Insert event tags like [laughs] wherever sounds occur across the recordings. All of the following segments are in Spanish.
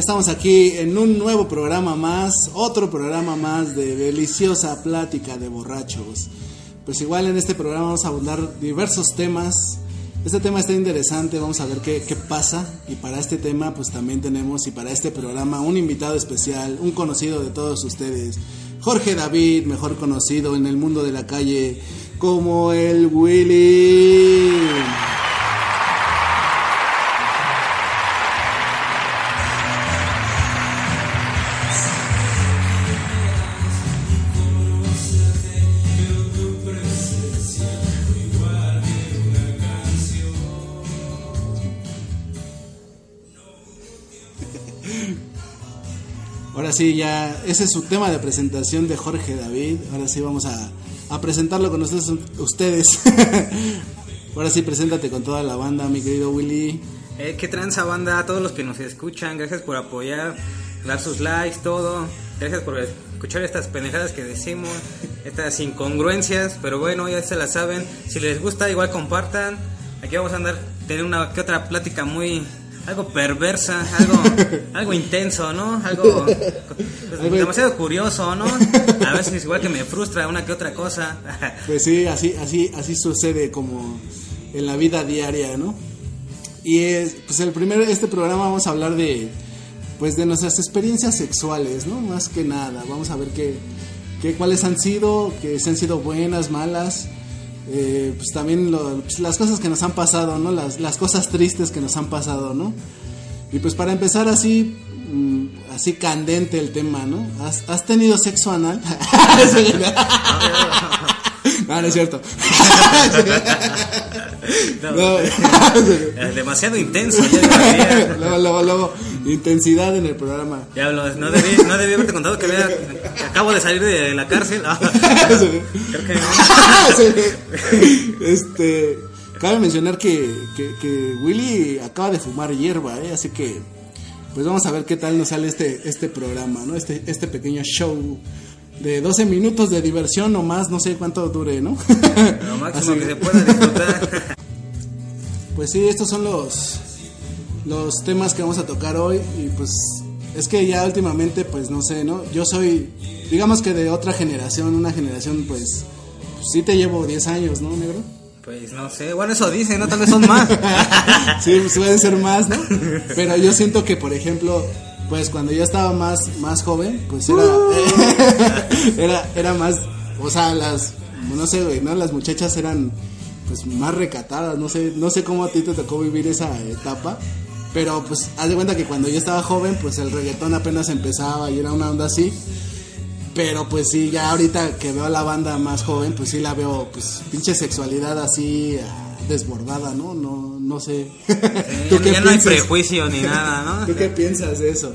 estamos aquí en un nuevo programa más, otro programa más de deliciosa plática de borrachos. Pues igual en este programa vamos a abordar diversos temas. Este tema está interesante, vamos a ver qué, qué pasa. Y para este tema pues también tenemos y para este programa un invitado especial, un conocido de todos ustedes. Jorge David, mejor conocido en el mundo de la calle como el Willy. Sí, ya ese es su tema de presentación de Jorge David. Ahora sí vamos a, presentarlo con ustedes. ustedes. [laughs] Ahora sí, preséntate con toda la banda, mi querido Willy. Eh, qué tranza banda, a todos los que nos escuchan, gracias por apoyar, dar sus likes, todo. Gracias por escuchar estas pendejadas que decimos, estas incongruencias, pero bueno, ya se las saben. Si les gusta, igual compartan. Aquí vamos a andar, tener una que otra plática muy algo perversa, algo, [laughs] algo intenso, ¿no? Algo [laughs] pues, demasiado curioso, ¿no? A veces igual que me frustra una que otra cosa. [laughs] Pues sí, así, así, así sucede como en la vida diaria, ¿no? Y es, pues el primer, este programa vamos a hablar de, pues de nuestras experiencias sexuales, ¿no? Más que nada, vamos a ver qué, qué cuáles han sido, que se han sido buenas, malas. Eh, pues también lo, pues las cosas que nos han pasado, ¿no? Las, las cosas tristes que nos han pasado, ¿no? Y pues para empezar así, mm, así candente el tema, ¿no? ¿Has, has tenido sexo anal? no, no es cierto. No, demasiado intenso. luego, luego, luego, intensidad en el programa. Diablos, no debí, no debí haberte contado que, había, que acabo de salir de la cárcel. Ah, [laughs] creo que [laughs] Este, cabe mencionar que, que, que, Willy acaba de fumar hierba, ¿eh? así que pues vamos a ver qué tal nos sale este, este programa, ¿no? Este, este pequeño show de 12 minutos de diversión o más, no sé cuánto dure, ¿no? Lo máximo [laughs] que se pueda disfrutar. Pues sí, estos son los los temas que vamos a tocar hoy y pues es que ya últimamente pues no sé, ¿no? Yo soy digamos que de otra generación, una generación pues, pues sí te llevo 10 años, ¿no, negro? Pues no sé, bueno, eso dice, ¿no? Tal vez son más. [laughs] sí, pues pueden ser más, ¿no? Pero yo siento que, por ejemplo, pues cuando yo estaba más, más joven, pues era, [laughs] era, era más, o sea, las, no sé, güey, ¿no? Las muchachas eran, pues, más recatadas, no sé, no sé cómo a ti te tocó vivir esa etapa, pero, pues, haz de cuenta que cuando yo estaba joven, pues, el reggaetón apenas empezaba y era una onda así, pero, pues, sí, ya ahorita que veo a la banda más joven, pues, sí la veo, pues, pinche sexualidad así desbordada, ¿no? No, no sé. ¿Tú qué ya no hay prejuicio ni nada, ¿no? [laughs] ¿Tú qué piensas de eso?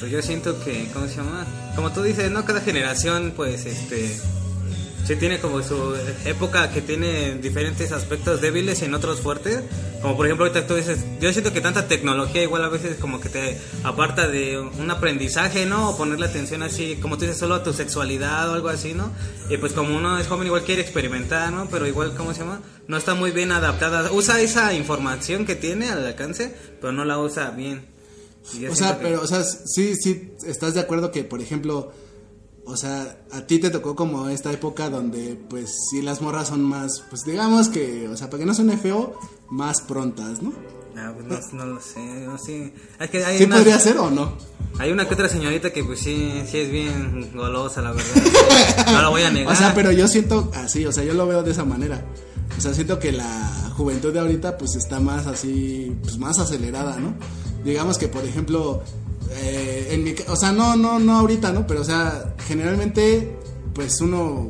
Pues yo siento que, ¿cómo se llama? Como tú dices, ¿no? Cada generación, pues, este... Sí tiene como su época que tiene diferentes aspectos débiles y en otros fuertes. Como por ejemplo ahorita tú dices, yo siento que tanta tecnología igual a veces como que te aparta de un aprendizaje, ¿no? O ponerle atención así, como tú dices, solo a tu sexualidad o algo así, ¿no? Y pues como uno es joven igual quiere experimentar, ¿no? Pero igual, ¿cómo se llama? No está muy bien adaptada. Usa esa información que tiene al alcance, pero no la usa bien. O sea, pero, o sea, sí, sí, estás de acuerdo que, por ejemplo, o sea, a ti te tocó como esta época donde, pues, sí, las morras son más, pues, digamos que, o sea, para que no suene feo, más prontas, ¿no? Ah, pues no, no, lo sé, no sé. Es que hay ¿Sí una, podría ser o no? Hay una que otra señorita que, pues, sí, sí es bien golosa, la verdad. [laughs] no lo voy a negar. O sea, pero yo siento así, o sea, yo lo veo de esa manera. O sea, siento que la juventud de ahorita, pues, está más así, pues, más acelerada, ¿no? Digamos que, por ejemplo, eh, en mi, o sea, no, no, no ahorita, ¿no? Pero, o sea, generalmente, pues uno,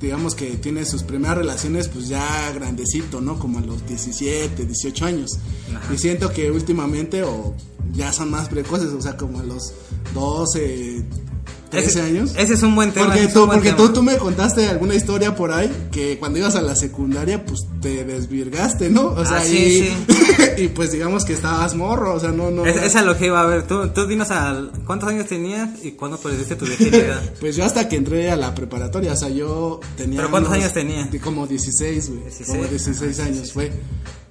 digamos que tiene sus primeras relaciones, pues ya grandecito, ¿no? Como a los 17, 18 años. Ajá. Y siento que últimamente, o ya son más precoces, o sea, como a los 12, 13 Ese- años. Ese es un buen tema. Porque, tú, porque tema. tú, tú me contaste alguna historia por ahí que cuando ibas a la secundaria, pues te desvirgaste, ¿no? O sea, Ah, sí, y, sí. [laughs] y pues digamos que estabas morro, o sea, no, no. Es, esa es lo que iba a ver. Tú, tú dinos al, cuántos años tenías y cuándo perdiste tu virginidad. [laughs] Pues yo hasta que entré a la preparatoria, o sea, yo tenía. ¿Pero cuántos unos- años tenía? Como 16, güey. 16, Como 16 ajá, sí, años fue.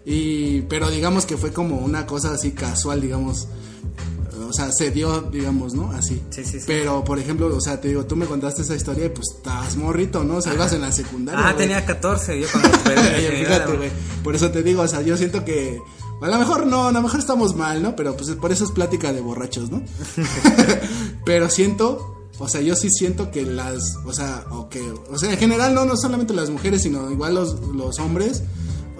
Y, pero digamos que fue como una cosa así casual, digamos. O sea, se dio, digamos, ¿no? Así. Sí, sí, sí. Pero, por ejemplo, o sea, te digo, tú me contaste esa historia y pues estabas morrito, ¿no? O sea, ibas en la secundaria. Ah, tenía 14, yo cuando [laughs] fíjate, güey. Por eso te digo, o sea, yo siento que. A lo mejor no, a lo mejor estamos mal, ¿no? Pero pues por eso es plática de borrachos, ¿no? [laughs] Pero siento. O sea, yo sí siento que las, o sea, o que, o sea, en general no, no solamente las mujeres, sino igual los, los hombres,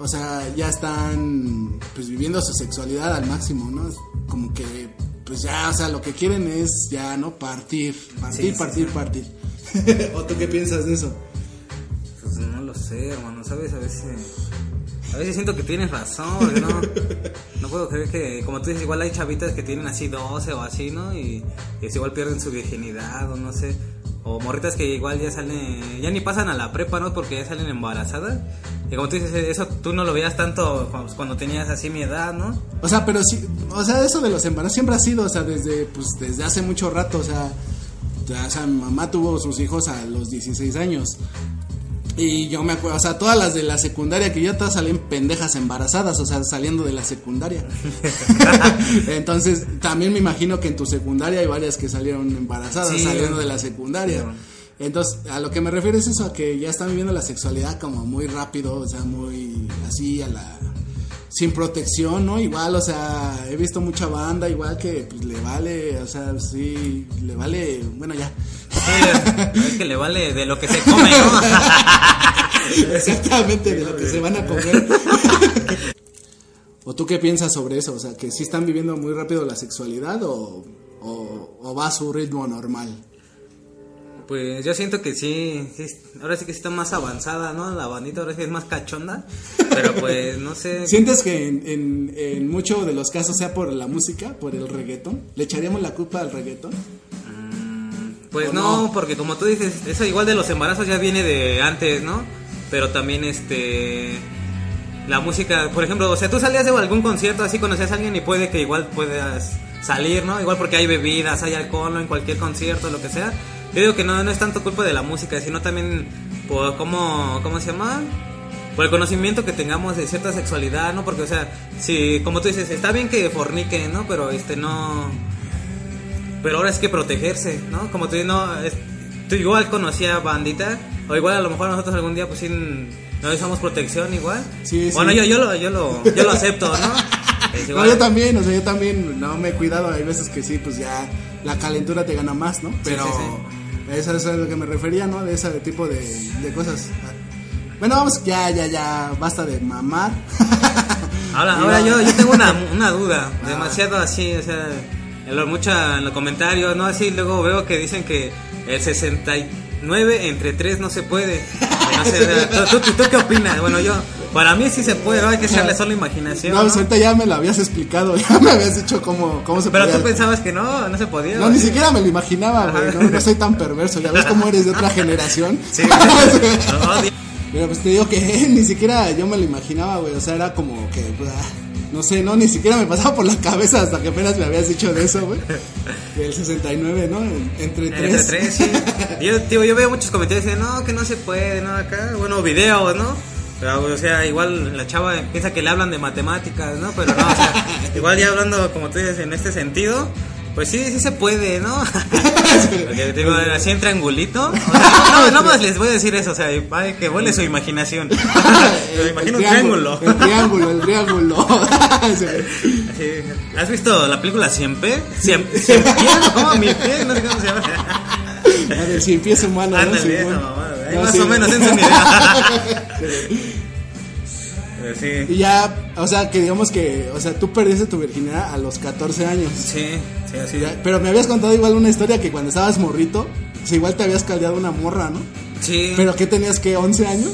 o sea, ya están, pues viviendo su sexualidad al máximo, ¿no? Como que, pues ya, o sea, lo que quieren es ya, ¿no? Partir, partir, Sí, sí, partir, partir. [laughs] ¿O tú qué piensas de eso? Pues no lo sé, hermano, ¿sabes? A veces. A veces siento que tienes razón, no, no puedo creer que, como tú dices, igual hay chavitas que tienen así 12 o así, ¿no? Y, y es igual pierden su virginidad o no sé. O morritas que igual ya salen, ya ni pasan a la prepa, ¿no? Porque ya salen embarazadas. Y como tú dices, eso tú no lo veías tanto cuando, tenías así mi edad, ¿no? O sea, pero sí, o sea, eso de los embarazos siempre ha sido, o sea, desde, pues, desde hace mucho rato, o sea, o sea, mamá tuvo sus hijos a los 16 años. Y yo me acuerdo, o sea, todas las de la secundaria que yo todas salían pendejas embarazadas, o sea, saliendo de la secundaria. [laughs] Entonces, también me imagino que en tu secundaria hay varias que salieron embarazadas Sí. saliendo de la secundaria. Entonces, a lo que me refiero es eso, a que ya están viviendo la sexualidad como muy rápido, o sea, muy así a la sin protección, ¿no? Igual, o sea, he visto mucha banda igual que pues le vale, o sea, sí, le vale, bueno, ya. Sí, es que le vale de lo que se come, ¿no? [laughs] Exactamente, de lo que se van a comer. [laughs] ¿O tú qué piensas sobre eso? O sea, que sí están viviendo muy rápido la sexualidad o, o, o va a su ritmo normal. Pues yo siento que sí, sí, ahora sí que está más avanzada, ¿no? La bandita ahora sí es más cachonda, pero pues no sé. [laughs] ¿Sientes que en, en, en muchos de los casos sea por la música, por el reggaetón? ¿Le echaríamos la culpa al reggaetón? Pues ¿O no, no? porque como tú dices, eso igual de los embarazos ya viene de antes, ¿no? Pero también este la música, por ejemplo, o sea, tú salías de algún concierto así conocías a alguien y puede que igual puedas salir, ¿no? Igual porque hay bebidas, hay alcohol en cualquier concierto, lo que sea. Yo digo que no, no es tanto culpa de la música, sino también por cómo, ¿cómo se llama? Por el conocimiento que tengamos de cierta sexualidad, ¿no? Porque, o sea, si, como tú dices, está bien que forniquen, ¿no? Pero, este, no... Pero ahora es que protegerse, ¿no? Como tú dices, no, es- tú igual conocía bandita, o igual a lo mejor nosotros algún día pues sí no usamos protección igual. Sí, bueno, sí. yo, yo, lo, yo, lo, yo lo acepto, ¿no? [laughs] No, yo también, o sea, yo también no me he cuidado. Hay veces que sí, pues ya la calentura te gana más, ¿no? Pero sí, eso es a lo que me refería, ¿no? De ese tipo de, de cosas. Bueno, vamos, ya, ya, ya, basta de mamar. [laughs] Ahora, ahora yo, yo tengo una, [laughs] una duda, Ah. demasiado así, o sea, en lo, mucha, en los comentarios, ¿no? Así luego veo que dicen que el 69 entre 3 no se puede. [laughs] No sé, o sea, ¿tú, tú, tú qué opinas? Bueno, yo, para mí sí se puede, ¿no? Hay que echarle solo imaginación. No, pues ¿no? ahorita ya me lo habías explicado, [laughs] ya me habías dicho cómo, cómo se Pero podía- tú pensabas que no, no se podía. No, ¿o ni siquiera me lo imaginaba, güey. No, no soy tan perverso. Ya ves cómo eres de otra generación. [laughs] Sí, [laughs] Pero pues te digo que ni siquiera yo me lo imaginaba, güey. O sea, era como que, bah, no sé, no, ni siquiera me pasaba por la cabeza hasta que apenas me habías dicho de eso, güey. El 69, ¿no? Entre tres. Entre tres, sí. Yo, tío, yo veo muchos comentarios que dicen, no, que no se puede, no, acá. Bueno, videos, ¿no? Pero, o sea, igual la chava piensa que le hablan de matemáticas, ¿no? Pero no, o sea, [laughs] igual ya hablando, como tú dices, en este sentido, pues sí, sí se puede, ¿no? [laughs] Porque digo, así en triangulito. O sea, [laughs] no, nada más les voy a decir eso, o sea, ay, que vuele su imaginación. Me imagino un triángulo. El triángulo, el triángulo. Así, ¿Has visto la película Siempre? Cien, cien pies, ¿cómo? Mil pies, no sé cómo se llama. A ver, si empieza humano, ¿no? Ahí No, más sí, o menos, una idea. Pero [laughs] sí, Y ya, o sea, que digamos que, o sea, tú perdiste tu virginidad a los 14 años. sí, sí, así. Ya, Pero me habías contado igual una historia que cuando estabas morrito, o sea, igual te habías caldeado una morra, ¿no? Sí, Pero que tenías que 11 años.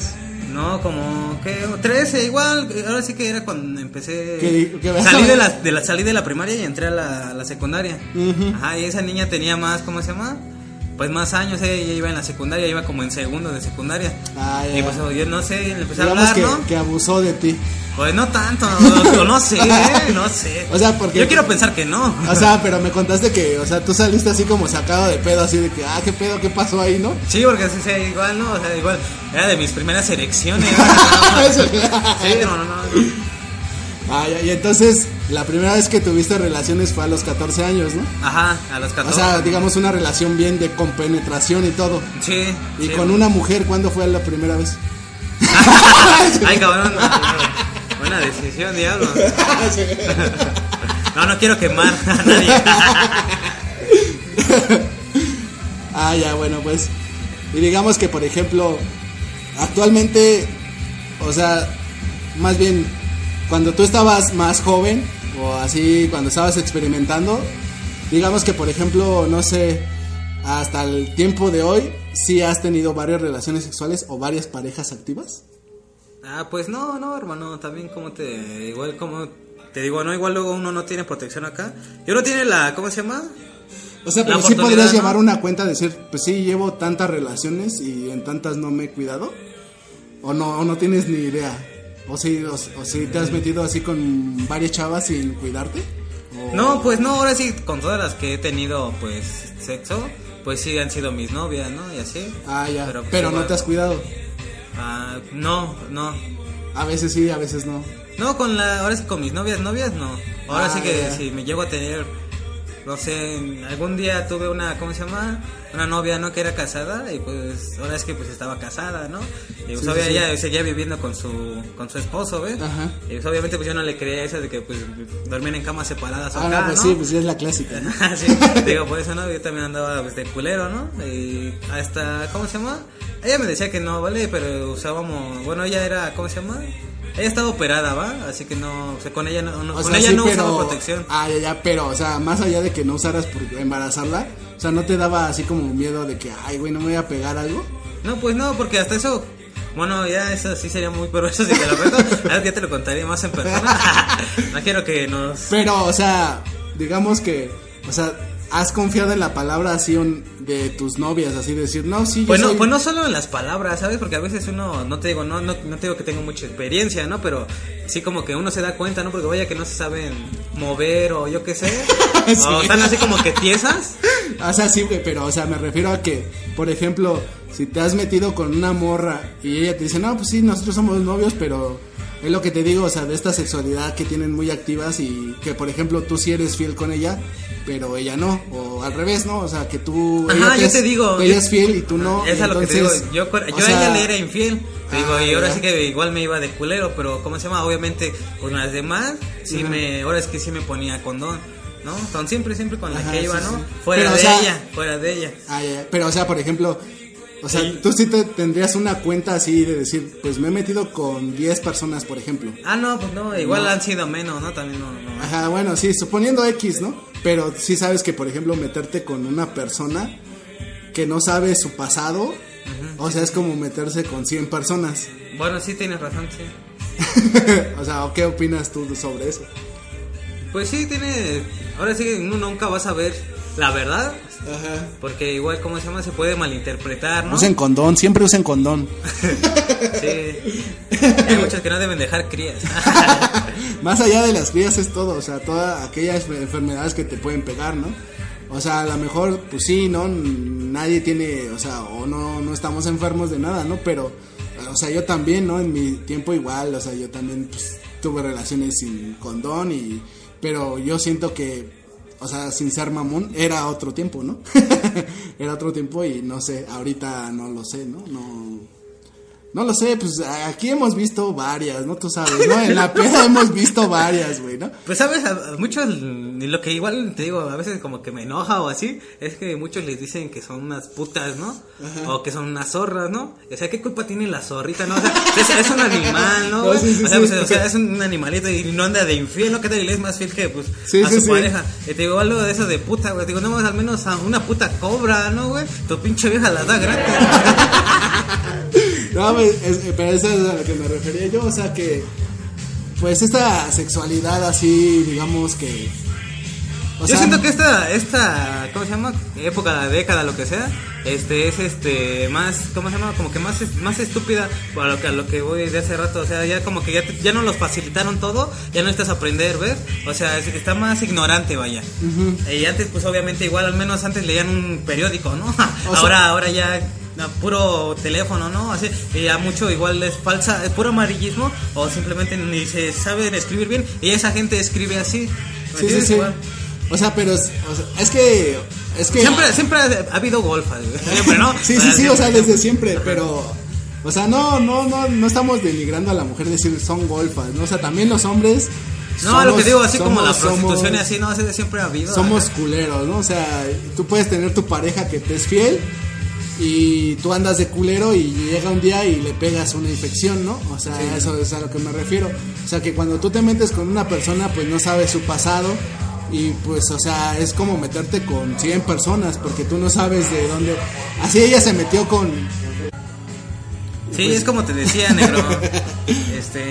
no, como, ¿qué? 13, igual, ahora sí que era cuando empecé. Que- que vas salí, de la, de la, salí de la primaria y entré a la, la secundaria. Ajá, y esa niña tenía más, ¿cómo se llama? Pues más años, eh, ella iba en la secundaria, iba como en segundo de secundaria. Ah, ya. Y pues yo no sé, le empecé a hablar, que, ¿no? que abusó de ti. Pues no tanto, no, no sé, eh, no sé. [laughs] O sea, porque- Yo quiero pensar que no. [laughs] O sea, pero me contaste que, o sea, tú saliste así como sacado de pedo, así de que, ah, qué pedo, qué pasó ahí, ¿no? Sí, porque sí, sí, igual, ¿no? O sea, igual, era de mis primeras elecciones. ¿no? [laughs] Sí, no, no, no. Ah, y entonces, la primera vez que tuviste relaciones fue a los 14 años, ¿no? Ajá, a los O 14. sea, digamos una relación bien de compenetración y todo. sí. Y sí. con una mujer, ¿cuándo fue la primera vez? [laughs] Ay, cabrón. Buena decisión, diablo. [laughs] No, no quiero quemar a nadie. [laughs] Ah, ya, bueno, pues. Y digamos que, por ejemplo, actualmente, o sea, más bien, cuando tú estabas más joven, o así, cuando estabas experimentando, digamos que, por ejemplo, no sé, hasta el tiempo de hoy, sí has tenido varias relaciones sexuales o varias parejas activas. Ah, pues no, no, hermano, también como te, igual como te digo, no, igual luego uno no tiene protección acá. Y uno tiene la, ¿cómo se llama? O sea, pero sí podrías ¿no? llevar una cuenta de decir, pues sí, llevo tantas relaciones y en tantas no me he cuidado. O no, o no tienes ni idea. O si, o, o si te has metido así con varias chavas sin cuidarte. O- No, pues no, ahora sí, con todas las que he tenido, pues, sexo, pues sí han sido mis novias, ¿no? Y así. Ah, ya. Pero, pues, no igual- te has cuidado. Ah, no, no. A veces sí, a veces no. No, con la, ahora sí con mis novias, novias no. Ahora Ah, sí que ya. si me llego a tener, no sé, algún día tuve una, ¿cómo se llama? Una novia, ¿no? Que era casada y pues ahora es que pues estaba casada, ¿no? Y pues Sí, obvia- sí, sí. ella seguía viviendo con su, con su esposo, ¿ves? Ajá. Y pues obviamente pues yo no le creía eso de que pues dormían en camas separadas Ah, acá, pues ¿no? sí, pues sí es la clásica. ¿no? [laughs] sí, digo, por eso no, yo también andaba pues, de culero, ¿no? Y hasta, ¿cómo se llama? Ella me decía que no, ¿vale? Pero usábamos, bueno, ella era, ¿cómo se llama? Ella estaba operada, ¿va? Así que no, o sea, con ella no, con sea, ella sí, no pero- usaba protección. Ah, ya, ya, pero, o sea, más allá de que no usaras por embarazarla, o sea, ¿no te daba así como miedo de que, ay, güey, no me voy a pegar algo? No, pues no, porque hasta eso, bueno, ya eso sí sería muy perverso si te lo cuento. [laughs] Ahora ya te lo contaré más en persona. [laughs] no quiero que nos... Pero, o sea, digamos que, o sea, has confiado en la palabra así un- de tus novias, así decir, no, sí, yo Pues no, soy- pues no solo en las palabras, ¿sabes? Porque a veces uno, no te digo, no, no, no te digo que tengo mucha experiencia, ¿no? Pero sí como que uno se da cuenta, ¿no? Porque vaya que no se saben mover o yo qué sé. [laughs] Sí. O están así como que tiesas. O sea, sí, pero, o sea, me refiero a que, por ejemplo, si te has metido con una morra y ella te dice, no, pues sí, nosotros somos novios, pero es lo que te digo, o sea, de esta sexualidad que tienen muy activas y que, por ejemplo, tú sí eres fiel con ella, pero ella no, o al revés, ¿no? O sea, que tú... Ajá, ella yo es- te digo. Ella es fiel y tú no. Esa es lo que te digo. Yo, a ella le era infiel. Te digo, y ahora sí que igual me iba de culero, pero ¿cómo se llama? Obviamente con las demás, sí me, ahora es que sí me ponía condón, ¿no? Con siempre, siempre con la Ajá, que iba, sí, ¿no? sí. Fuera Pero, o de sea- ella, fuera de ella. Ah. Pero, o sea, por ejemplo, o sea, Sí. tú sí te tendrías una cuenta así de decir, pues me he metido con 10 personas, por ejemplo. Ah, no, pues no, igual No. han sido menos, ¿no? También no, no. Ajá, bueno, sí, suponiendo X, ¿no? Pero sí sabes que, por ejemplo, meterte con una persona que no sabe su pasado, o sea, es como meterse con 100 personas. Bueno, sí tienes razón, sí. [laughs] o sea, ¿qué opinas tú sobre eso? Pues sí, tiene. Ahora sí, uno nunca va a saber la verdad. Ajá. Porque igual, ¿cómo se llama? Se puede malinterpretar, ¿no? Usen condón, siempre usen condón. [laughs] Sí. Hay muchos que no deben dejar crías. [laughs] Más allá de las crías es todo, o sea, todas aquellas enfermedades que te pueden pegar, ¿no? O sea, a lo mejor, pues sí, ¿no? Nadie tiene, o sea, o no, no estamos enfermos de nada, ¿no? Pero, o sea, yo también, ¿no? En mi tiempo igual, o sea, yo también pues, tuve relaciones sin condón y... Pero yo siento que, o sea, sin ser mamón, era otro tiempo, ¿no? [laughs] era otro tiempo y no sé, ahorita no lo sé, ¿no? No... No lo sé, pues aquí hemos visto varias, ¿no? Tú sabes, ¿no? En la peda hemos visto varias, güey, ¿no? Pues sabes, a, a muchos, lo que igual te digo, a veces como que me enoja o así, es que muchos les dicen que son unas putas, ¿no? O que son unas zorras, ¿no? O sea, ¿qué culpa tiene la zorrita, no? O sea, es, es un animal, ¿no? No, güey? sí, sí, o, sea, sí. pues, o sea, es un animalito y no anda de infiel, ¿no? ¿Qué tal? Y es más fiel que, pues, a su pareja. Y te digo algo de eso de puta, güey. Te digo, no más al menos a una puta cobra, ¿no, güey? Tu pinche vieja la da gratis. [laughs] No, pues, es- pero eso es a lo que me refería yo, o sea que, pues esta sexualidad así, digamos que... o Yo sea, siento que esta, esta, ¿cómo se llama? Época, década, lo que sea, este, es este, más, ¿cómo se llama? Como que más, más estúpida para lo que, a lo que voy de hace rato, o sea, ya como que ya, te- ya no los facilitaron todo, ya no necesitas aprender, ¿ves? O sea, es- está más ignorante, vaya. Y antes, pues obviamente igual, al menos antes leían un periódico, ¿no? [laughs] sea- ahora, ahora ya a puro teléfono, ¿no? Así, y a mucho igual es falsa, es puro amarillismo o simplemente ni se saben escribir bien y esa gente escribe así. ¿me Sí, sí, sí. Igual. O sea, pero es, o sea, es que es que Siempre, siempre ha habido golfas, [laughs] siempre, ¿no? Sí, sí, sí, o sea, desde siempre, pero o sea, no no no no estamos denigrando a la mujer decir son golfas, ¿no? O sea, también los hombres No, lo que digo, así como la somos- prostitución y así, no, así siempre ha habido. somos culeros, ¿no? O sea, tú puedes tener tu pareja que te es fiel y tú andas de culero y llega un día y le pegas una infección, ¿no? O sea, eso es a lo que me refiero. O sea, que cuando tú te metes con una persona, pues no sabes su pasado y pues, o sea, es como meterte con 100 personas porque tú no sabes de dónde... Así ella se metió con... Sí, Pues es como te decía, negro. [laughs] este,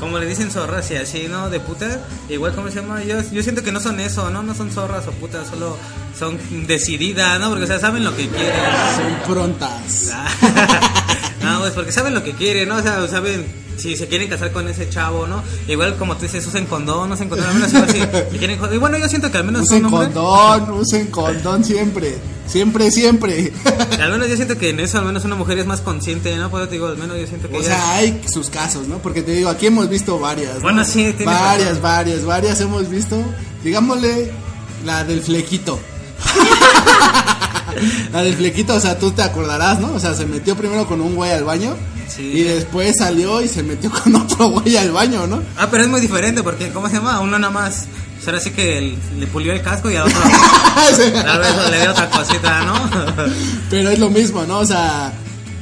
como le dicen zorras y así, ¿no? De putas. Igual, como se llama? Yo, yo siento que no son eso, ¿no? No son zorras o putas, solo son decididas, ¿no? Porque, o sea, saben lo que quieren. Son prontas. [laughs] no, pues porque saben lo que quieren, ¿no? O sea, saben si se quieren casar con ese chavo, ¿no? Igual, como tú dices, usen condón, usen condón, al menos igual si [laughs] si quieren condón. Y bueno, yo siento que al menos Usen un hombre- condón, usen condón siempre. Siempre, siempre. [laughs] Al menos yo siento que en eso, al menos una mujer es más consciente, ¿no? Pues yo te digo, al menos yo siento que O ella- sea, hay sus casos, ¿no? Porque te digo, aquí hemos visto varias. ¿no? Bueno, sí, tiene Varias, razón. varias, varias hemos visto. Digámosle la del flequito. La del flequito, o sea, tú te acordarás, ¿no? O sea, se metió primero con un güey al baño. Sí. Y después salió y se metió con otro [laughs] güey al baño, ¿no? Ah, pero es muy diferente porque, ¿cómo se llama? A uno nada más. O sea, así que el- le pulió el casco y al otro [laughs] tal vez le dio otra cosita, ¿no? [laughs] Pero es lo mismo, ¿no? O sea,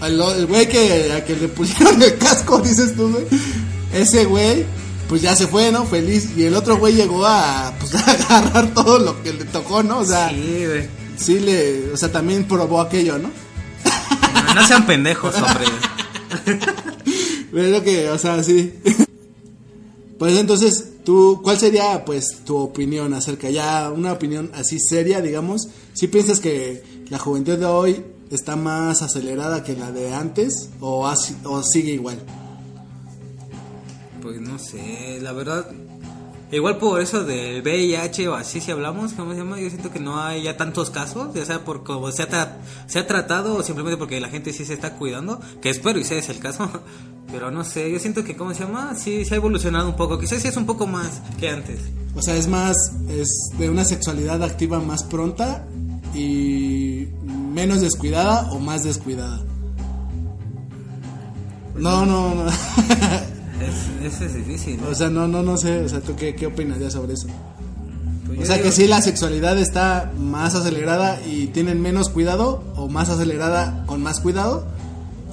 el el güey que, a que le pusieron el casco, dices tú, güey. Ese güey, pues ya se fue, ¿no? Feliz. Y el otro güey llegó a, pues, a agarrar todo lo que le tocó, ¿no? O sea, Sí, güey. Sí le, o sea, también probó aquello, ¿no? No, no sean pendejos, hombre. Lo que, o sea, sí. Pues entonces, tú, ¿cuál sería, pues, tu opinión acerca ya, una opinión así seria, digamos? ¿Sí piensas que la juventud de hoy está más acelerada que la de antes o, así- o sigue igual? Pues no sé, la verdad. Igual por eso del VIH o así si hablamos, ¿cómo se llama? Yo siento que no hay ya tantos casos, ya sea por cómo se ha, tra- se ha tratado o simplemente porque la gente sí se está cuidando, que espero y ese es el caso. [laughs] Pero no sé, yo siento que, ¿cómo se llama? Sí, se ha evolucionado un poco, quizás sí es un poco más que antes. O sea, es más, es de una sexualidad activa más pronta y menos descuidada o más descuidada. No, no, no. [laughs] Es, eso es difícil. ¿no? o sea, no, no, no sé. O sea, ¿tú qué, qué opinas ya sobre eso? Pues O sea, que digo- sí la sexualidad está más acelerada y tienen menos cuidado o más acelerada con más cuidado.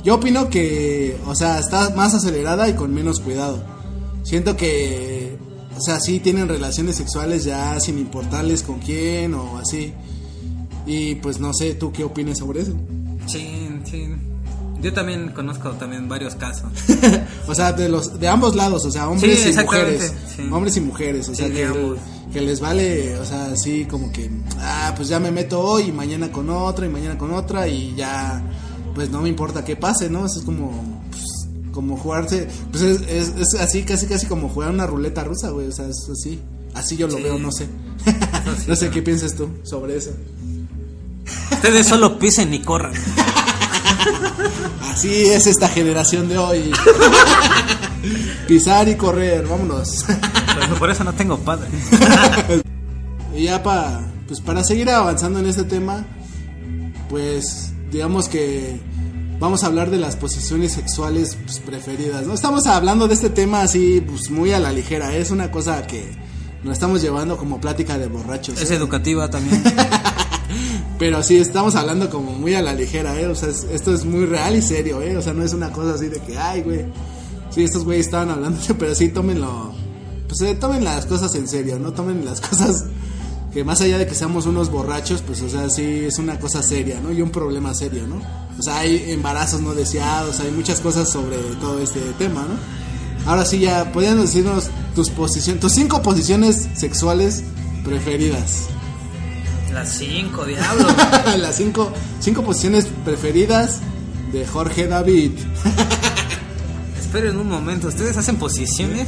Yo opino que, o sea, está más acelerada y con menos cuidado. Siento que, o sea, sí tienen relaciones sexuales ya sin importarles con quién o así. Y pues no sé, ¿tú qué opinas sobre eso? Sí, sí. Yo también conozco también varios casos. [laughs] o sea, de los de ambos lados, o sea, hombres Sí, y mujeres. sí. Hombres y mujeres, o Sí, sea, que, que les vale, o sea, así como que, ah, pues ya me meto hoy y mañana con otra y mañana con otra y ya, pues no me importa qué pase, ¿no? Eso es como, pues, como jugarse, pues es, es, es así, casi, casi como jugar una ruleta rusa, güey, o sea, es así. Así yo lo Sí. veo, no sé. no [laughs] sé qué piensas tú sobre eso. Ustedes solo pisen y corran. [laughs] Así es esta generación de hoy. [laughs] Pisar y correr, vámonos. Por- eso no tengo padre. [laughs] Y ya para pues para seguir avanzando en este tema, pues digamos que vamos a hablar de las posiciones sexuales pues, preferidas. No estamos hablando de este tema así pues muy a la ligera, es una cosa que nos estamos llevando como plática de borrachos. ¿eh? Es educativa también. [laughs] Pero sí estamos hablando como muy a la ligera, ¿eh? O sea, es- esto es muy real y serio, ¿eh? O sea, no es una cosa así de que, ay, güey. Sí, estos güeyes estaban hablando, [laughs] pero sí, tómenlo. Pues eh, tomen las cosas en serio, ¿no? Tomen las cosas que más allá de que seamos unos borrachos, pues, o sea, sí es una cosa seria, ¿no? Y un problema serio, ¿no? O sea, hay embarazos no deseados, hay muchas cosas sobre todo este tema, ¿no? Ahora sí, ya, podrían decirnos tus posiciones, tus cinco posiciones sexuales preferidas. Las cinco, diablo. [laughs] Las cinco, cinco posiciones preferidas de Jorge David. Esperen un momento, ¿ustedes hacen posiciones?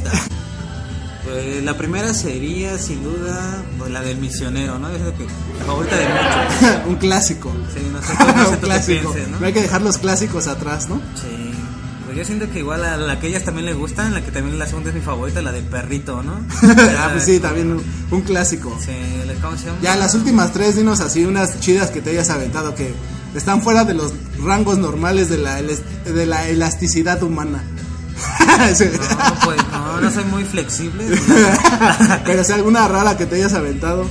Pues la primera sería, sin duda, pues, la del misionero, ¿no? Es lo que, la favorita de muchos. [laughs] un clásico. Sí, no sé, [laughs] no sé un clásico. pienses, ¿no? No hay que dejar los clásicos atrás, ¿no? Sí. Pues yo siento que igual a la que ellas también les gustan, la que también la segunda es mi favorita, la del perrito, ¿no? [laughs] ah, pues sí, también un, un clásico. Sí, ¿cómo se llama? Ya, las últimas tres, dinos así, unas chidas que te hayas aventado que están fuera de los rangos normales de la, de la elasticidad humana. [laughs] No, pues no, no soy muy flexible. [laughs] Pero si alguna rara que te hayas aventado.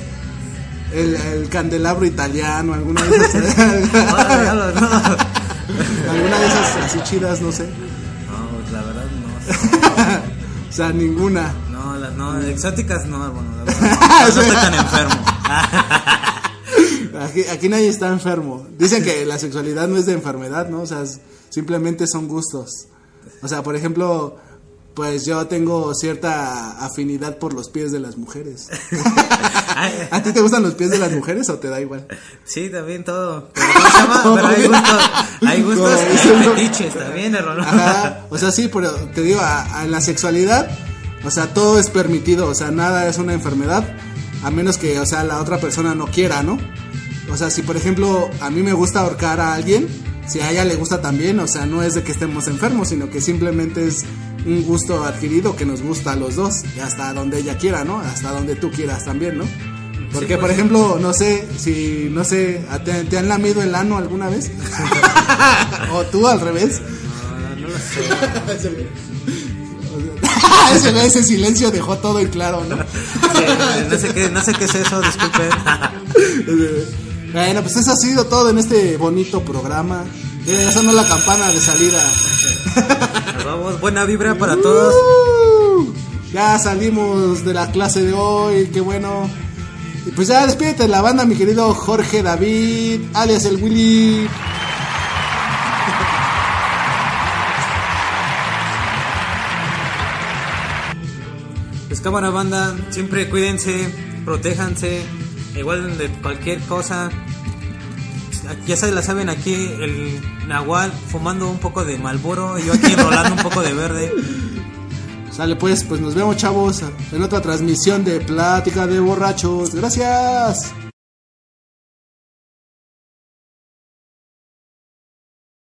El, el candelabro italiano, alguna de esas. Ya lo- no. [laughs] alguna de esas así chidas, no sé. No, pues la verdad no. [laughs] O sea, ninguna. No, las no, exóticas no, bueno, la [laughs] verdad. No, no estoy tan enfermo. Aquí, aquí nadie está enfermo. Dicen que la sexualidad no es de enfermedad, ¿no? O sea, simplemente son gustos. O sea, por ejemplo, pues yo tengo cierta afinidad por los pies de las mujeres. [laughs] ¿A ti te gustan los pies de las mujeres o te da igual? Sí, también todo. Pero, ¿cómo? Pero hay gustos, hay gustos No, y eso no. fetiches también, hermano. Ajá, o sea, sí, pero te digo, a, a la sexualidad, o sea, todo es permitido, o sea, nada es una enfermedad, a menos que, o sea, la otra persona no quiera, ¿no? O sea, si por ejemplo a mí me gusta ahorcar a alguien, si a ella le gusta también, o sea, no es de que estemos enfermos, sino que simplemente es un gusto adquirido que nos gusta a los dos, y hasta donde ella quiera, ¿no? Hasta donde tú quieras también, ¿no? Porque, pues por sí. ejemplo, no sé, si, no sé, ¿te, te han lamido el ano alguna vez? [laughs] ¿O tú al revés? No, no lo sé. [laughs] ese, ese silencio dejó todo en claro, ¿no? No sé qué, no sé qué es eso, disculpen. [laughs] Bueno, pues eso ha sido todo en este bonito programa. Mira, ya sonó la campana de salida. Nos vamos, buena vibra para todos. Uh, ya salimos de la clase de hoy, qué bueno. Y pues ya despídete de la banda, mi querido Jorge David, alias el Willy. Pues cámara banda, siempre cuídense, protéjanse, igual de cualquier cosa. Ya se la saben aquí el Nahual fumando un poco de Malboro y yo aquí rolando un poco de verde. Sale pues, pues nos vemos chavos en otra transmisión de Plática de Borrachos. Gracias.